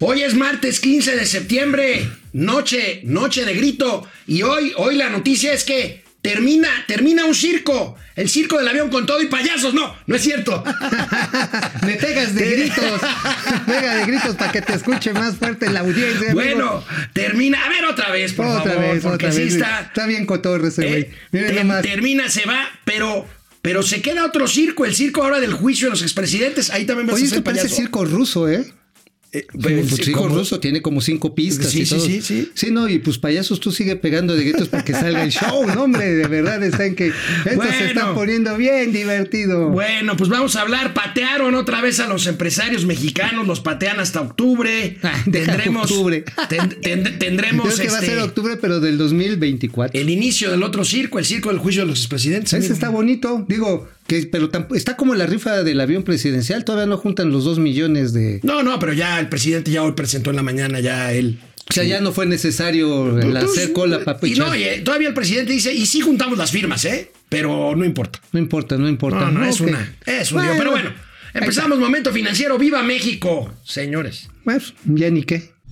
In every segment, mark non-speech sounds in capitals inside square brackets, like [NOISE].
Hoy es martes 15 de septiembre, noche, noche de grito. Y hoy, hoy la noticia es que termina, termina un circo. El circo del avión con todo y payasos. No, no es cierto. [LAUGHS] Me pegas de gritos. Pega de gritos para que te escuche más fuerte la audiencia. Bueno, termina. A ver, otra vez, por otra favor. vez, porque otra sí vez. está. Está bien cotorro ese güey. eh, ter- nomás. termina, se va, pero. Pero se queda otro circo, el circo ahora del juicio de los expresidentes. Ahí también vas Oye, a esto parece payaso. circo ruso, ¿eh? Eh, Pues, sí, ruso tiene como cinco pistas Sí, y sí, todo. sí, sí. Sí, no, y pues payasos tú sigue pegando de gritos para que salga el show, no, hombre, de verdad está en que esto Bueno. se está poniendo bien divertido. Bueno, pues vamos a hablar. Patearon otra vez a los empresarios mexicanos, los patean hasta octubre. Ah, tendremos octubre. ten- ten- tendremos Creo que va a este, ser octubre, pero del 2024. el inicio del otro circo, el circo del juicio de los expresidentes. Ese está bonito, digo, que pero está como la rifa del avión presidencial, todavía no juntan los dos millones de... No, no, pero ya el presidente ya hoy presentó en la mañana ya él. O sea, ya no fue necesario el hacer cola para Y no, y, eh, todavía el presidente dice, y sí juntamos las firmas, ¿eh? Pero no importa. No importa, no importa. No, no, es una. Es un lío. Pero bueno, empezamos momento financiero. ¡Viva México! Señores. Bueno, ya ni qué.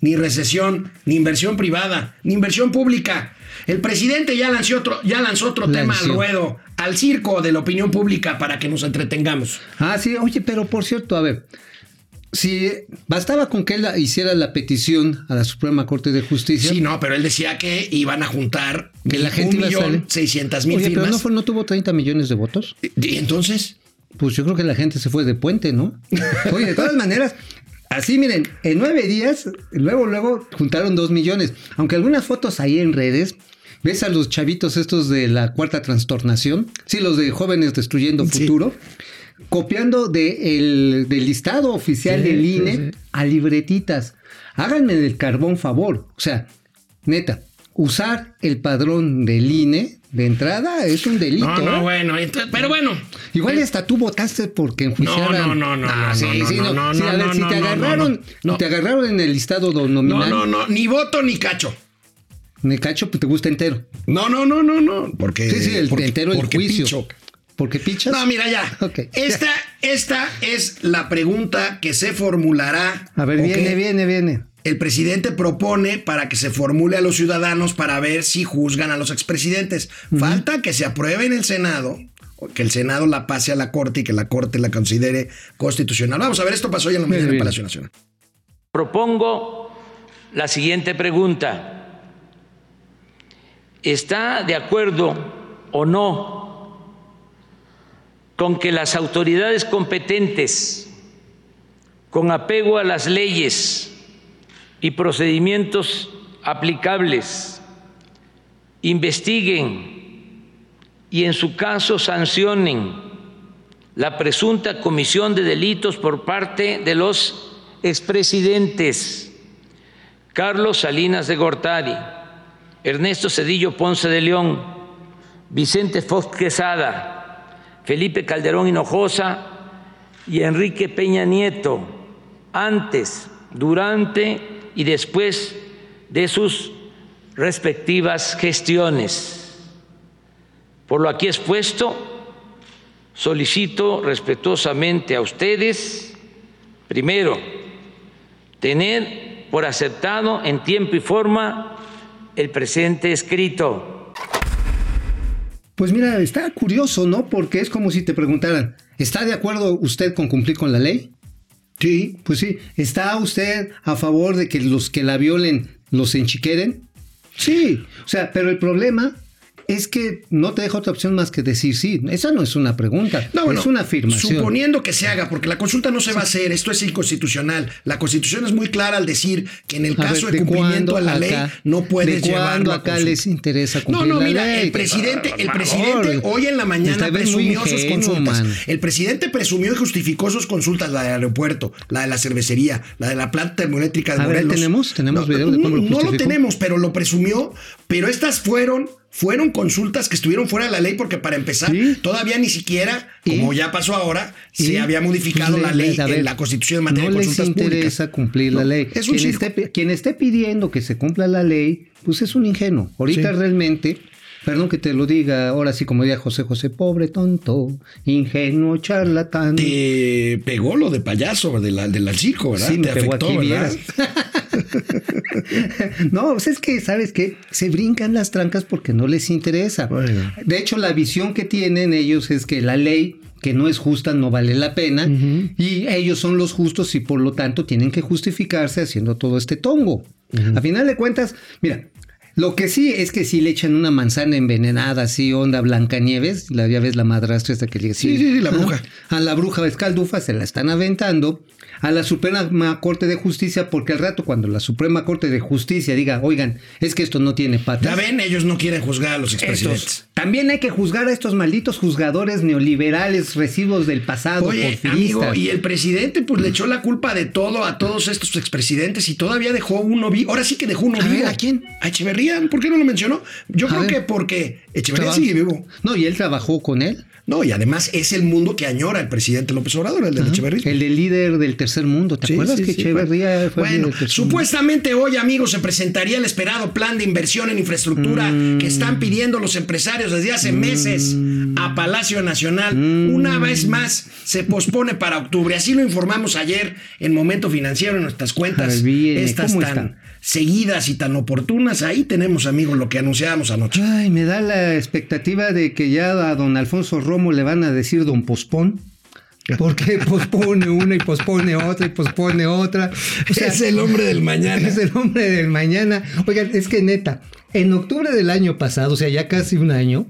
ni recesión, ni inversión privada, ni inversión pública, el presidente ya lanzó otro, ya lanzó otro tema al ruedo, al circo de la opinión pública para que nos entretengamos. Ah, sí, oye, pero por cierto, a ver, si bastaba con que él hiciera la petición a la Suprema Corte de Justicia, Sí, no, pero él decía que iban a juntar que la gente un millón seiscientas mil Oye, pero firmas. no, fue- no tuvo 30 millones de votos. Y entonces, Pues yo creo que la gente se fue de puente, ¿no? [LAUGHS] Oye, de todas maneras, así miren, en nueve días, luego, luego juntaron dos millones. Aunque algunas fotos ahí en redes, ves a los chavitos estos de la cuarta trastornación, sí, los de jóvenes destruyendo Sí. futuro, copiando de el, del listado oficial Sí, del INE sí. a libretitas. Háganme del carbón favor. O sea, neta, usar el padrón del INE de entrada es un delito. no, no, ¿eh? bueno, entonces- pero bueno. Igual y hasta tú votaste porque No, enjuiciaran. no, no, no, Ah, no, sí, no, sí, no, no, Sí, no, a ver, no, si no, te no, agarraron, no, no. te agarraron en el listado do- No, nominal. no, no, ni voto ni cacho. Me cacho, pues te gusta entero. No, no, no, no, no. Porque, Sí, sí, el porque, entero el juicio. picho. ¿Por qué pichas? No, mira ya. Ok. Esta, esta es la pregunta que se formulará. A ver, o viene, viene, viene. El presidente propone para que se formule a los ciudadanos para ver si juzgan a los expresidentes. Falta que se apruebe en el Senado, que el Senado la pase a la Corte y que la Corte la considere constitucional. Vamos a ver, esto pasó hoy en la mañana en bien. Palacio Nacional. Propongo la siguiente pregunta. ¿Está de acuerdo o no con que las autoridades competentes, con apego a las leyes y procedimientos aplicables, investiguen y en su caso sancionen la presunta comisión de delitos por parte de los expresidentes Carlos Salinas de Gortari, Ernesto Cedillo Ponce de León, Vicente Fox Quesada, Felipe Calderón Hinojosa y Enrique Peña Nieto, antes, durante y después de sus respectivas gestiones. Por lo aquí expuesto, solicito respetuosamente a ustedes, primero, tener por aceptado en tiempo y forma el presente escrito. Pues mira, está curioso, ¿no? Porque es como si te preguntaran, ¿está de acuerdo usted con cumplir con la ley? Sí, pues sí. ¿Está usted a favor de que los que la violen los enchiqueren? Sí. O sea, pero el problema es que no te deja otra opción más que decir sí. Esa no es una pregunta, No, bueno, es una afirmación. Suponiendo que se haga, porque la consulta no se va a hacer, esto es inconstitucional. La constitución es muy clara al decir que en el A caso ver, de cumplimiento a la ley no puedes ¿De cuándo llevarlo a acá consulta? les interesa No, cumplir no, mira, ley? el presidente, el presidente hoy en la mañana presumió sus consultas. man. El presidente presumió y justificó sus consultas, la del aeropuerto, la de la cervecería, la de la planta termoeléctrica de A ver, Morelos. ¿tenemos? ¿Tenemos no, video de cómo lo No lo tenemos, pero lo presumió. Pero estas fueron fueron consultas que estuvieron fuera de la ley porque para empezar Sí. todavía ni siquiera, ¿Y? como ya pasó ahora, Y, se había modificado pues, la le- ley ver, en la Constitución en materia no de les consultas interesa públicas. cumplir la ley. es un quien, esté, quien esté pidiendo que se cumpla la ley, pues es un ingenuo. Ahorita Sí. realmente, perdón que te lo diga, ahora sí como diría José José, pobre tonto, ingenuo, charlatán. Te pegó lo de payaso de la, del circo, ¿verdad? Sí, me Te pegó afectó, aquí, ¿verdad? [LAUGHS] no, pues es que, ¿sabes qué? Se brincan las trancas porque no les interesa. Bueno. De hecho, la visión que tienen ellos es que la ley que no es justa no vale la pena y ellos son los justos y por lo tanto tienen que justificarse haciendo todo este tongo. A final de cuentas, mira, lo que sí es que si le echan una manzana envenenada así, onda Blancanieves, la, ya ves la madrastra esta que le Sí, sí, sí, la bruja. A la bruja escaldufa se la están aventando. A la Suprema Corte de Justicia, porque al rato cuando la Suprema Corte de Justicia diga, oigan, es que esto no tiene patas. Ya ven, ellos no quieren juzgar a los expresidentes. Estos- también hay que juzgar a estos malditos juzgadores neoliberales, residuos del pasado, Oye, amigo, y el presidente pues le echó la culpa de todo a todos estos expresidentes y todavía dejó uno vivo. Ahora sí que dejó uno A ver, vivo. ¿a quién? A Echeverría. ¿Por qué no lo mencionó? Yo A creo ver. que porque Echeverría sigue vivo. No, y él trabajó con él. No, y además es el mundo que añora el presidente López Obrador, el del Echeverría. El del líder del tercer mundo. ¿Te Sí, acuerdas sí, que sí, Echeverría fue Bueno, del tercer mundo? supuestamente hoy, amigos, se presentaría el esperado plan de inversión en infraestructura Mm. que están pidiendo los empresarios desde hace meses a Palacio Nacional. Mm. Una vez más se pospone para octubre. Así lo informamos ayer en Momento Financiero en nuestras cuentas. Estas ¿cómo tan están? seguidas y tan oportunas. Ahí tenemos, amigos, lo que anunciábamos anoche. Ay, me da la expectativa de que ya a don Alfonso Romo le van a decir don Pospón. Porque pospone una y pospone otra y pospone otra. O sea, es el hombre del mañana. Es el hombre del mañana. Oigan, es que neta, en octubre del año pasado, o sea, ya casi un año,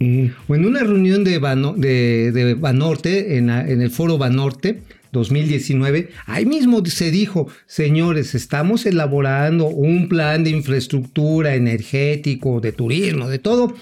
o en una reunión de, Bano- de, de Banorte, en, la- en el foro Banorte, 2019, ahí mismo se dijo, señores, estamos elaborando un plan de infraestructura energético, de turismo, de todo,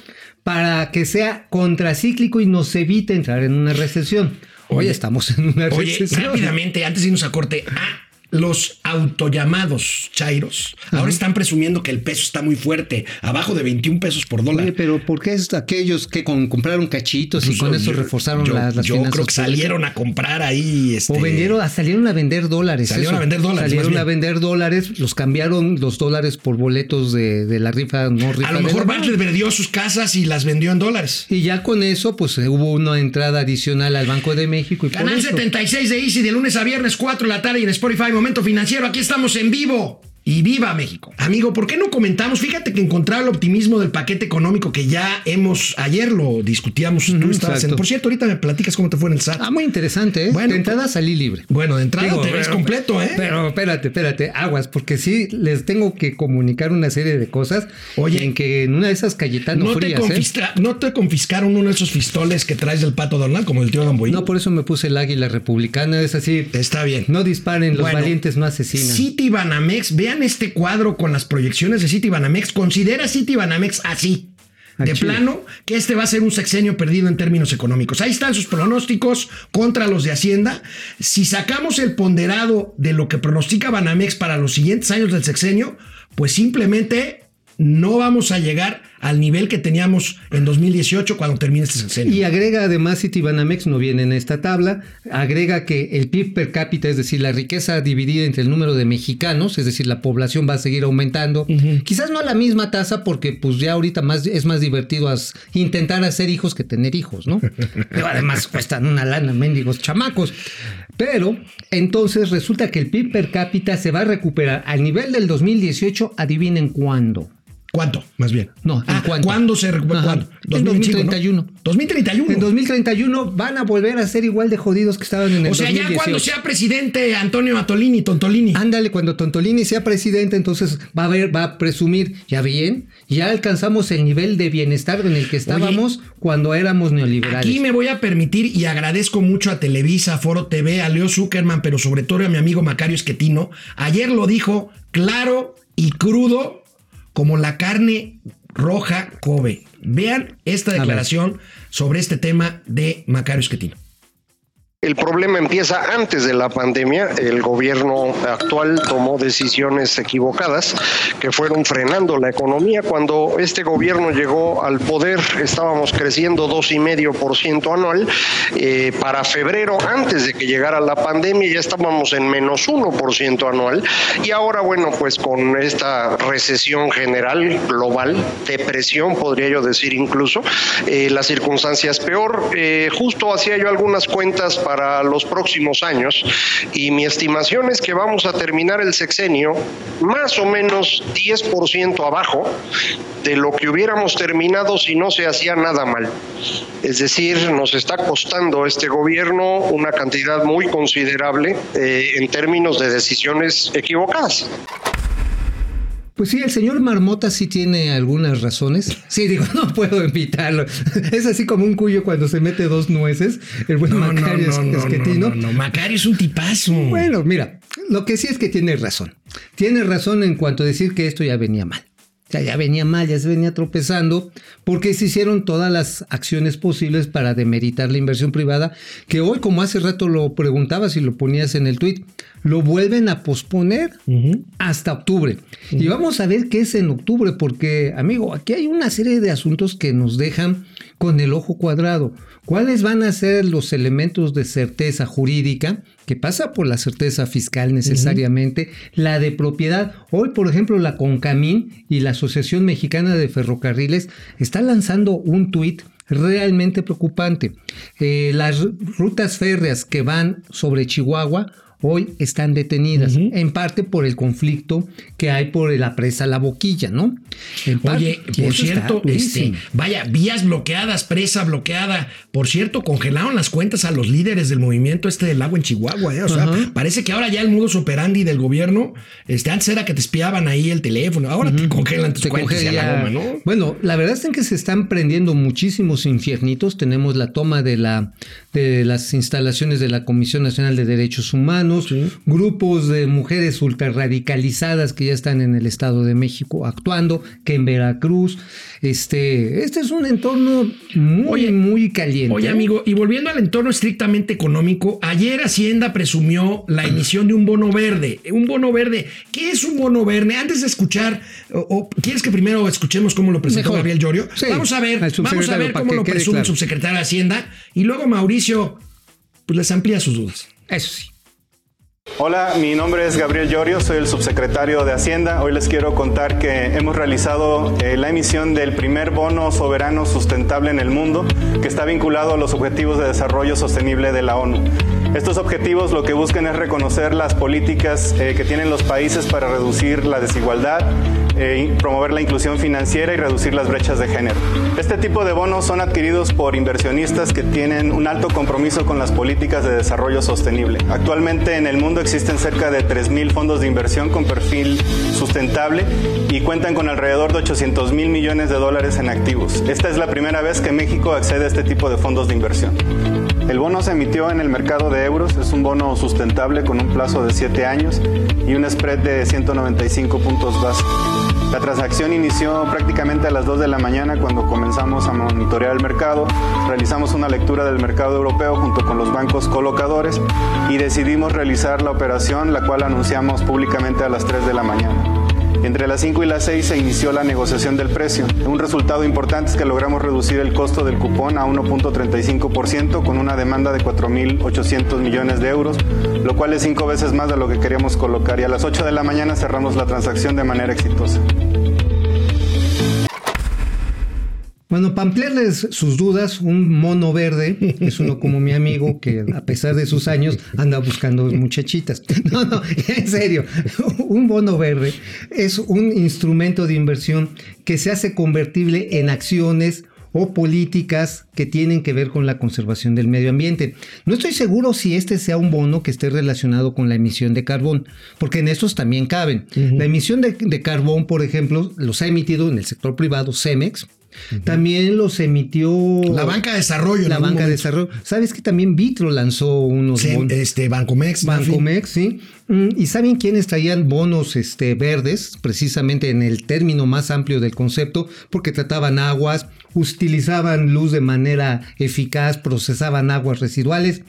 para que sea contracíclico y nos evite entrar en una recesión. Hoy Oye, estamos en una Oye, recesión. rápidamente, antes de irnos a corte, ah, los autollamados chairos ahora están presumiendo que el peso está muy fuerte, abajo de 21 pesos por dólar. Oye, pero ¿por qué es aquellos que con- compraron cachitos y Pues, con eso reforzaron yo, las, las yo finanzas creo que salieron a comprar ahí. Este, O vendieron, ah, salieron a vender dólares. Salieron eso. a vender dólares, Salieron a vender dólares, los cambiaron los dólares por boletos de, de la rifa, no rifa. A lo mejor Bartlett vendió sus casas y las vendió en dólares. Y ya con eso, pues eh, hubo una entrada adicional al Banco de México. Y Canal eso- 76 de Easy de lunes a viernes, 4 de la tarde y en Spotify, Momento Financiero. Aquí estamos en vivo. Y viva México. Amigo, ¿por qué no comentamos? Fíjate que encontrar el optimismo del paquete económico que ya hemos, ayer lo discutíamos, tú estabas en... Por cierto, ahorita me platicas cómo te fue en el SAT. Ah, muy interesante, ¿eh? Bueno, de entrada salí libre. Bueno, de entrada Digo, te ves pero- completo, ¿eh? Pero espérate, espérate, aguas, porque sí les tengo que comunicar una serie de cosas. Oye. en que en una de esas Cayetano no, te frías, ¿eh? confisca- no te confiscaron uno de esos pistoles que traes del pato Donald, como el tío Gamboín. No, por eso me puse el águila republicana, es así. Está bien. No disparen, los Bueno, valientes no asesinan. City Banamex, vean este cuadro con las proyecciones de City Banamex. Considera City Banamex así. Al De plano, que este va a ser un sexenio perdido en términos económicos. Ahí están sus pronósticos contra los de Hacienda. Si sacamos el ponderado de lo que pronostica Banamex para los siguientes años del sexenio, pues simplemente no vamos a llegar al nivel que teníamos en 2018 cuando termine este sexenio. Y agrega además Citibanamex, no viene en esta tabla, agrega que el PIB per cápita, es decir, la riqueza dividida entre el número de mexicanos, es decir, la población va a seguir aumentando. Quizás no a la misma tasa porque pues ya ahorita más, es más divertido as- intentar hacer hijos que tener hijos, ¿no? [LAUGHS] Pero además cuestan una lana, mendigos chamacos. Pero entonces resulta que el PIB per cápita se va a recuperar al nivel del 2018, adivinen cuándo. ¿Cuánto? Más bien. No, ¿en Ah, cuánto? ¿Cuándo se recupera? ¿Cuándo? En 2031. 2031. En 2031 van a volver a ser igual de jodidos que estaban en el O sea, ya 2018. cuando sea presidente Antonio Atolini, Tontolini. Ándale, cuando Tontolini sea presidente, entonces va a ver, va a presumir, ya bien, ya alcanzamos el nivel de bienestar en el que estábamos cuando éramos neoliberales. Aquí me voy a permitir y agradezco mucho a Televisa, a Foro TV, a Leo Zuckerman, pero sobre todo a mi amigo Macario Esquetino. Ayer lo dijo claro y crudo como la carne roja Kobe. Vean esta declaración sobre este tema de Macario Esquetino. El problema empieza antes de la pandemia. El gobierno actual tomó decisiones equivocadas que fueron frenando la economía. Cuando este gobierno llegó al poder, estábamos creciendo dos y medio por ciento anual. Eh, para febrero, antes de que llegara la pandemia, ya estábamos en menos uno por ciento anual. Y ahora, bueno, pues con esta recesión general global, depresión, podría yo decir incluso, eh, la circunstancia es peor. Eh, justo hacía yo algunas cuentas para los próximos años y mi estimación es que vamos a terminar el sexenio más o menos 10% abajo de lo que hubiéramos terminado si no se hacía nada mal. Es decir, nos está costando este gobierno una cantidad muy considerable eh, en términos de decisiones equivocadas. Pues sí, el señor Marmota sí tiene algunas razones. Sí, digo, no puedo evitarlo. [LAUGHS] Es así como un cuyo cuando se mete dos nueces. El buen No, Macario no, no, no, no. Macario es un tipazo. Bueno, mira, lo que sí es que tiene razón. Tiene razón en cuanto a decir que esto ya venía mal. O sea, ya venía mal, ya se venía tropezando, porque se hicieron todas las acciones posibles para demeritar la inversión privada, que hoy, como hace rato lo preguntabas y lo ponías en el tweet, lo vuelven a posponer hasta octubre. Y vamos a ver qué es en octubre, porque, amigo, aquí hay una serie de asuntos que nos dejan con el ojo cuadrado. ¿Cuáles van a ser los elementos de certeza jurídica que pasa por la certeza fiscal necesariamente, la de propiedad? Hoy, por ejemplo, la CONCAMIN y la Asociación Mexicana de Ferrocarriles está lanzando un tuit realmente preocupante. Eh, las rutas férreas que van sobre Chihuahua hoy están detenidas, en parte por el conflicto que hay por la presa La Boquilla, ¿no? En Oye, por cierto, este, vaya, vías bloqueadas, presa bloqueada. Por cierto, congelaron las cuentas a los líderes del movimiento este del agua en Chihuahua. ¿eh? O sea, parece que ahora ya el modus operandi del gobierno, este, antes era que te espiaban ahí el teléfono, ahora te congelan tus Se cuentas y a la goma, ¿no? Bueno, la verdad es que se están prendiendo muchísimos infiernitos. Tenemos la toma de, la, de las instalaciones de la Comisión Nacional de Derechos Humanos, grupos de mujeres ultrarradicalizadas que ya están en el Estado de México actuando, que en Veracruz. Este, este es un entorno muy, Oye, muy caliente. Oye, amigo, y volviendo al entorno estrictamente económico, ayer Hacienda presumió la emisión de un bono verde. Un bono verde. ¿Qué es un bono verde? Antes de escuchar, o, o ¿quieres que primero escuchemos cómo lo presentó Mejor. Gabriel Llorio? Sí, vamos a ver, vamos a ver cómo lo presume el subsecretario de Hacienda. Y luego Mauricio, pues les amplía sus dudas. Eso sí. Hola, mi nombre es Gabriel Llorio, soy el subsecretario de Hacienda. Hoy les quiero contar que hemos realizado eh, la emisión del primer bono soberano sustentable en el mundo, que está vinculado a los Objetivos de Desarrollo Sostenible de la ONU. Estos objetivos lo que buscan es reconocer las políticas eh, que tienen los países para reducir la desigualdad, eh, promover la inclusión financiera y reducir las brechas de género. Este tipo de bonos son adquiridos por inversionistas que tienen un alto compromiso con las políticas de desarrollo sostenible. Actualmente en el mundo existen cerca de 3.000 fondos de inversión con perfil sustentable y cuentan con alrededor de 800 mil millones de dólares en activos. Esta es la primera vez que México accede a este tipo de fondos de inversión. El bono se emitió en el mercado de euros, es un bono sustentable con un plazo de 7 años y un spread de 195 puntos base. La transacción inició prácticamente a las 2 de la mañana cuando comenzamos a monitorear el mercado, realizamos una lectura del mercado europeo junto con los bancos colocadores y decidimos realizar la operación, la cual anunciamos públicamente a las 3 de la mañana. Entre las 5 y las 6 se inició la negociación del precio. Un resultado importante es que logramos reducir el costo del cupón a 1.35% con una demanda de 4.800 millones de euros, lo cual es cinco veces más de lo que queríamos colocar y a las 8 de la mañana cerramos la transacción de manera exitosa. Bueno, para ampliarles sus dudas, un mono verde es uno como mi amigo que a pesar de sus años anda buscando muchachitas. [LAUGHS] No, no, en serio, un bono verde es un instrumento de inversión que se hace convertible en acciones o políticas que tienen que ver con la conservación del medio ambiente. No estoy seguro si este sea un bono que esté relacionado con la emisión de carbón, porque en estos también caben. La emisión de, de carbón, por ejemplo, los ha emitido en el sector privado Cemex, también los emitió La banca de desarrollo. la banca de desarrollo. ¿Sabes que también Vitro lanzó unos bonos? este, Bancomex. Bancomex, sí. Mm, ¿Y saben quiénes traían bonos este, verdes? Precisamente en el término más amplio del concepto, porque trataban aguas, utilizaban luz de manera eficaz, procesaban aguas residuales.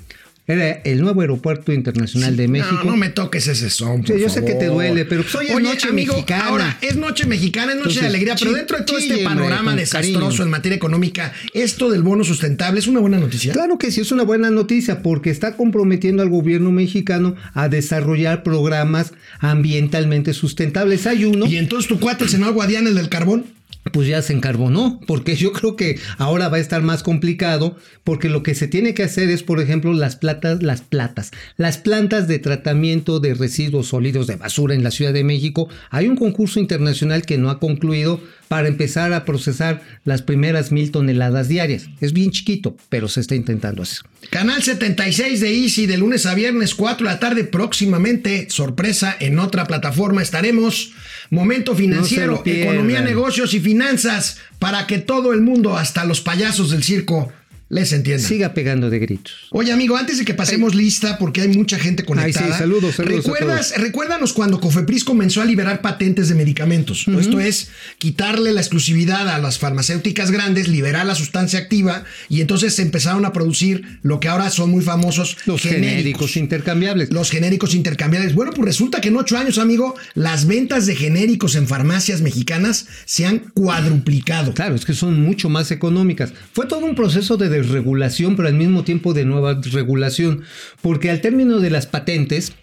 Era el nuevo aeropuerto internacional de México. No, no me toques ese son. Sí, yo sé que te duele, pero pues hoy es Oye, noche amigo, mexicana. Ahora, es noche mexicana, es noche Entonces, de alegría, pero dentro de todo este panorama desastroso cariño. en materia económica, esto del bono sustentable es una buena noticia. Claro que sí, es una buena noticia porque está comprometiendo al gobierno mexicano a desarrollar programas ambientalmente sustentables. Hay uno, Y entonces tu cuate, el senador Guadián, el del carbón. Pues ya se encarbonó, porque yo creo que ahora va a estar más complicado, porque lo que se tiene que hacer es, por ejemplo, las platas, las platas, las plantas de tratamiento de residuos sólidos de basura en la Ciudad de México. Hay un concurso internacional que no ha concluido para empezar a procesar las primeras mil toneladas diarias. Es bien chiquito, pero se está intentando hacer. Canal 76 de Easy de lunes a viernes 4 de la tarde próximamente. Sorpresa en otra plataforma estaremos. Momento financiero, economía, negocios y finanzas para que todo el mundo, hasta los payasos del circo, les entienda. Siga pegando de gritos. Oye, amigo, antes de que pasemos lista, porque hay mucha gente conectada. Ay, sí, saludos, saludos ¿recuerdas, Recuérdanos cuando Cofepris comenzó a liberar patentes de medicamentos. Esto es quitarle la exclusividad a las farmacéuticas grandes, liberar la sustancia activa y entonces se empezaron a producir lo que ahora son muy famosos Los genéricos, intercambiables. Los genéricos intercambiables. Bueno, pues resulta que en ocho años, amigo, las ventas de genéricos en farmacias mexicanas se han cuadruplicado. Claro, es que son mucho más económicas. Fue todo un proceso de desregulación, pero al mismo tiempo de nueva regulación, porque al término de las patentes,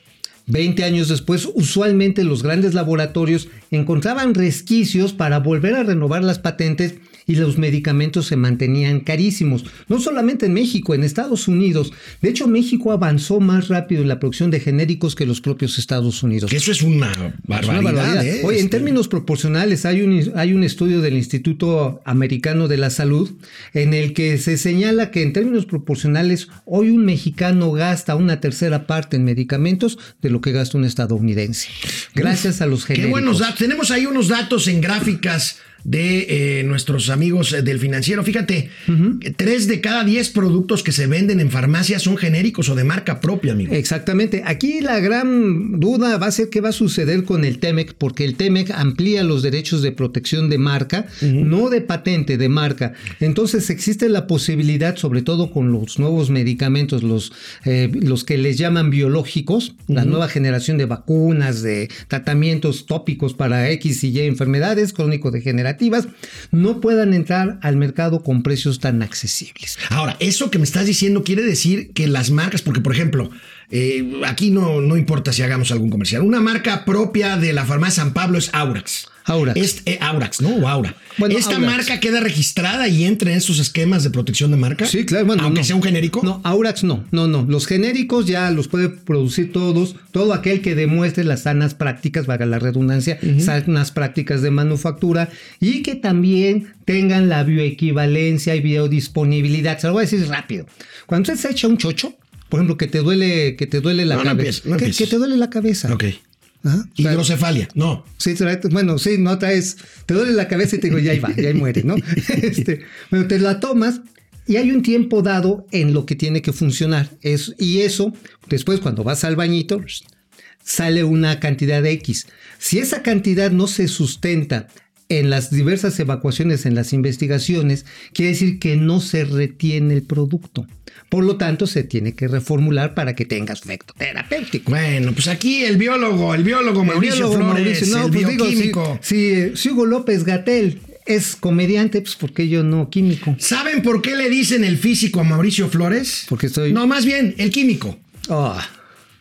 20 años después, usualmente los grandes laboratorios encontraban resquicios para volver a renovar las patentes y los medicamentos se mantenían carísimos. No solamente en México, en Estados Unidos. De hecho, México avanzó más rápido en la producción de genéricos que los propios Estados Unidos. Que eso es una Es una barbaridad. barbaridad. ¿eh? Oye, en Este, términos proporcionales, hay un, hay un estudio del Instituto Americano de la Salud en el que se señala que en términos proporcionales, hoy un mexicano gasta una tercera parte en medicamentos de lo que gasta un estadounidense. Gracias a los Qué genéricos. buenos datos. Tenemos ahí unos datos en gráficas de eh, nuestros amigos eh, del financiero. Fíjate, tres de cada diez productos que se venden en farmacias son genéricos o de marca propia, amigo. Exactamente. Aquí la gran duda va a ser qué va a suceder con el TEMEC, porque el TEMEC amplía los derechos de protección de marca, no de patente, de marca. Entonces existe la posibilidad, sobre todo con los nuevos medicamentos, los, eh, los que les llaman biológicos, la nueva generación de vacunas, de tratamientos tópicos para X y Y enfermedades crónico-degenerativas, no puedan entrar al mercado con precios tan accesibles. Ahora, eso que me estás diciendo quiere decir que las marcas, porque por ejemplo, eh, aquí no, no importa si hagamos algún comercial, una marca propia de la farmacia San Pablo es Aurax. Aurax. Es, eh, Aurax, ¿no? O Aura. Bueno, ¿Esta Aurax. marca queda registrada y entra en esos esquemas de protección de marca? Sí, claro. Bueno, Aunque no. sea un genérico. No, Aurax no, no, no. Los genéricos ya los puede producir todos, todo aquel que demuestre las sanas prácticas, valga la redundancia, sanas prácticas de manufactura y que también tengan la bioequivalencia y biodisponibilidad. Se lo voy a decir rápido. Cuando usted se echa un chocho, por ejemplo, que te duele, que te duele la No, no cabeza. no que, te duele la cabeza. Ok. Ajá. Hidrocefalia. No. Sí, trae- bueno, sí, no traes, te duele la cabeza y te digo, ya ahí va, ya muere, ¿no? [LAUGHS] Este, bueno, te la tomas y hay un tiempo dado en lo que tiene que funcionar. Es, y eso, después cuando vas al bañito, sale una cantidad de X. Si esa cantidad no se sustenta en las diversas evacuaciones, en las investigaciones, quiere decir que no se retiene el producto. Por lo tanto, se tiene que reformular para que tenga efecto terapéutico. Bueno, pues aquí el biólogo, el biólogo Mauricio biólogo Flores, Mauricio, no, el pues digo, bioquímico. si, si, si Hugo López Gatel es comediante, pues ¿por qué yo no químico? ¿Saben por qué le dicen el físico a Mauricio Flores? Porque soy- No, más bien, el químico. Ah,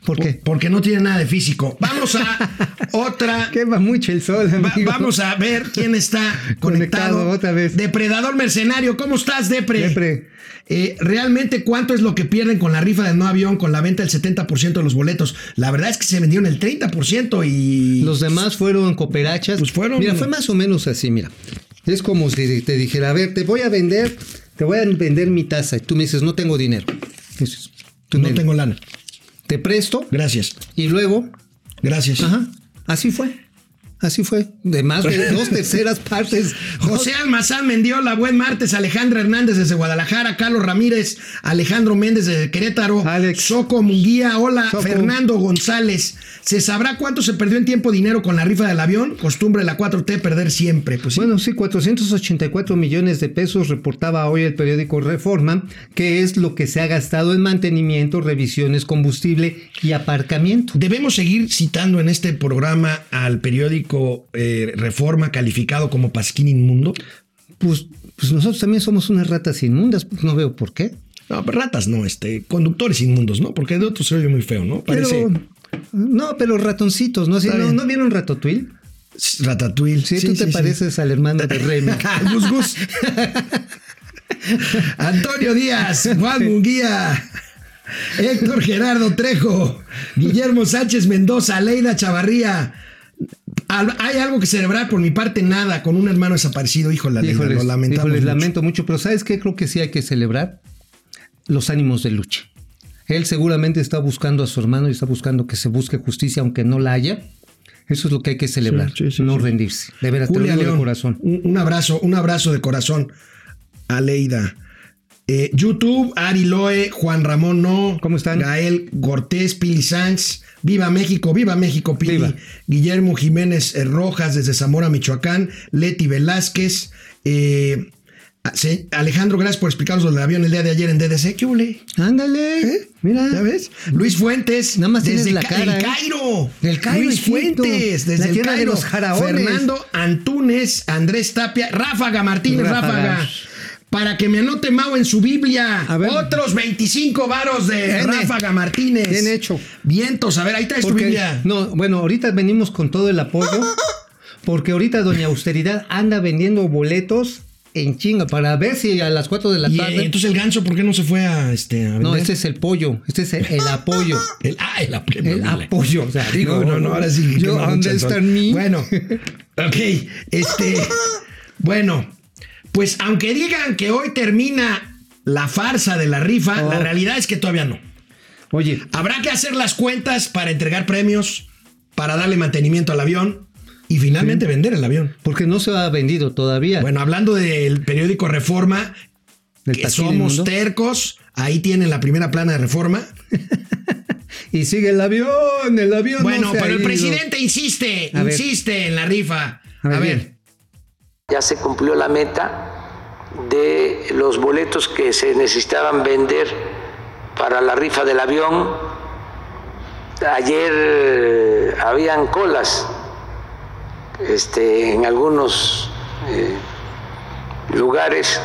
¿Por qué? Porque no tiene nada de físico. Vamos a [LAUGHS] otra. Quema mucho el sol, Va- amigo. vamos a ver quién está [LAUGHS] conectado. Conectado otra vez. Depredador mercenario, ¿cómo estás, Depre? Depre. Eh, realmente, ¿cuánto es lo que pierden con la rifa del no avión, con la venta del 70% de los boletos? La verdad es que se vendieron el 30% y. Los demás fueron cooperachas. Pues fueron- Mira, fue más o menos así, mira. Es como si te dijera, a ver, te voy a vender, te voy a vender mi taza. Y tú me dices, no tengo dinero. Dices, No tengo lana. Te presto Gracias. y luego, Gracias. ajá, así fue. Así fue. De más de [LAUGHS] dos terceras partes. José Almazán Mendiola, buen martes. Alejandra Hernández desde Guadalajara. Carlos Ramírez, Alejandro Méndez desde Querétaro. Alex. Soco Munguía, hola. Soco. Fernando González. ¿Se sabrá cuánto se perdió en tiempo dinero con la rifa del avión? Costumbre la 4T perder siempre. Pues sí. Bueno, sí, 484 millones de pesos reportaba hoy el periódico Reforma, que es lo que se ha gastado en mantenimiento, revisiones, combustible y aparcamiento. Debemos seguir citando en este programa al periódico eh, Reforma calificado como Pasquín Inmundo. Pues, pues nosotros también somos unas ratas inmundas, pues no veo por qué. No, ratas no, este, conductores inmundos, ¿no? Porque de otro se oye muy feo, ¿no? Parece Pero, no, pero ratoncitos, ¿no? ¿no. ¿no vieron Ratatouille? Ratatouille. Sí, tú te pareces al hermano de Remy. [LAUGHS] Gus Gus. [LAUGHS] Antonio Díaz, Juan Munguía, Héctor Gerardo Trejo, Guillermo Sánchez Mendoza, Leida Chavarría. Al- Hay algo que celebrar por mi parte, nada, con un hermano desaparecido, híjole, Leida, Híjoles, lo lamentamos. híjoles, mucho. lamento mucho, pero ¿sabes qué? Creo que sí hay que celebrar los ánimos de lucha. Él seguramente está buscando a su hermano y está buscando que se busque justicia, aunque no la haya. Eso es lo que hay que celebrar, Sí, sí, sí, no sí. rendirse. De veras, te lo Julia de León, corazón. Un, un abrazo, un abrazo de corazón a Leida. Eh, YouTube, Ari Loe, Juan Ramón No. ¿Cómo están? Gael Cortés, Pili Sanz. Viva México, viva México, Pili. Viva. Guillermo Jiménez eh, Rojas desde Zamora, Michoacán. Leti Velázquez. eh, a- sí, Alejandro, gracias por explicarnos lo del avión el día de ayer en DDC. ¿Qué huele? Ándale, ¿Eh? mira. ¿Ya ves? Luis Fuentes. Nada más desde la Ca- cara, El ¿eh? Cairo. Del Cairo, Luis Egipto. Fuentes. Desde La el tierra de Cairo. los. Fernando Antunes, Andrés Tapia, Ráfaga Martínez, Ráfaga. Ráfaga. Para que me anote Mau en su Biblia. A ver. Otros 25 varos de Bien, Ráfaga Martínez. bien hecho. Vientos. A ver, ahí está tu Biblia. no, bueno, ahorita venimos con todo el apoyo, porque ahorita Doña Austeridad anda vendiendo boletos en chinga para ver si a las 4 de la Y, tarde. eh, entonces el ganso, ¿por qué no se fue a este a no, este es el pollo, este es el, el [LAUGHS] apoyo. El, ah, el, ap- El apoyo, o sea, digo, no, no, no, ahora sí. yo, qué mamucha ¿dónde soy. está mi? Bueno, ok, este, [LAUGHS] bueno, pues aunque digan que hoy termina la farsa de la rifa, Oh. la realidad es que todavía no. Oye, Habrá que hacer las cuentas para entregar premios, para darle mantenimiento al avión y finalmente vender el avión. porque no se ha vendido todavía. Bueno, hablando del periódico Reforma, que somos tercos, ahí tienen la primera plana de Reforma. [LAUGHS] Y sigue el avión, el avión. no Bueno, ha pero el presidente insiste, A ver. insiste en la rifa. A ver, A ver. Ya se cumplió la meta de los boletos que se necesitaban vender para la rifa del avión. Ayer eh, habían colas este, en algunos eh, lugares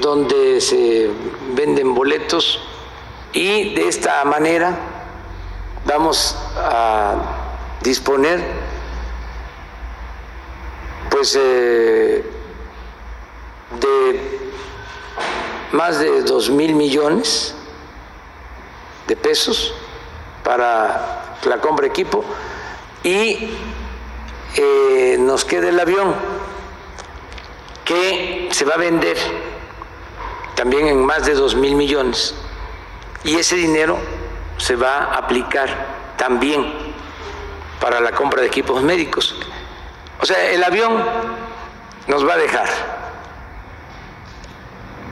donde se venden boletos y de esta manera vamos a disponer pues eh, de más de dos mil millones de pesos para la compra de equipo y eh, nos queda el avión que se va a vender también en más de dos mil millones y ese dinero se va a aplicar también para la compra de equipos médicos. O sea, el avión nos va a dejar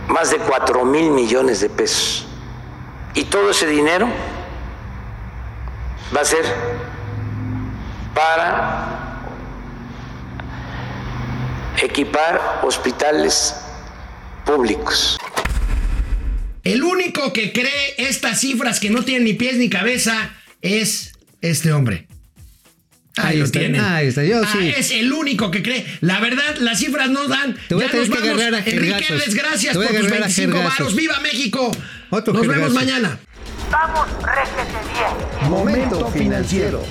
más de 4 mil millones de pesos. Y todo ese dinero va a ser para equipar hospitales públicos. El único que cree estas cifras que no tienen ni pies ni cabeza es este hombre. Ahí, Ahí lo está, tienen. ahí está, yo Ah, sí. Es el único que cree. La verdad, las cifras no dan. Te voy a ya tener nos que vamos. agarrar a Enrique, jergazos. les gracias a por tus agarrar a 25 jergazos. varos. ¡Viva México! Otro nos jergazo. vemos mañana. Vamos, réjete bien. Momento financiero.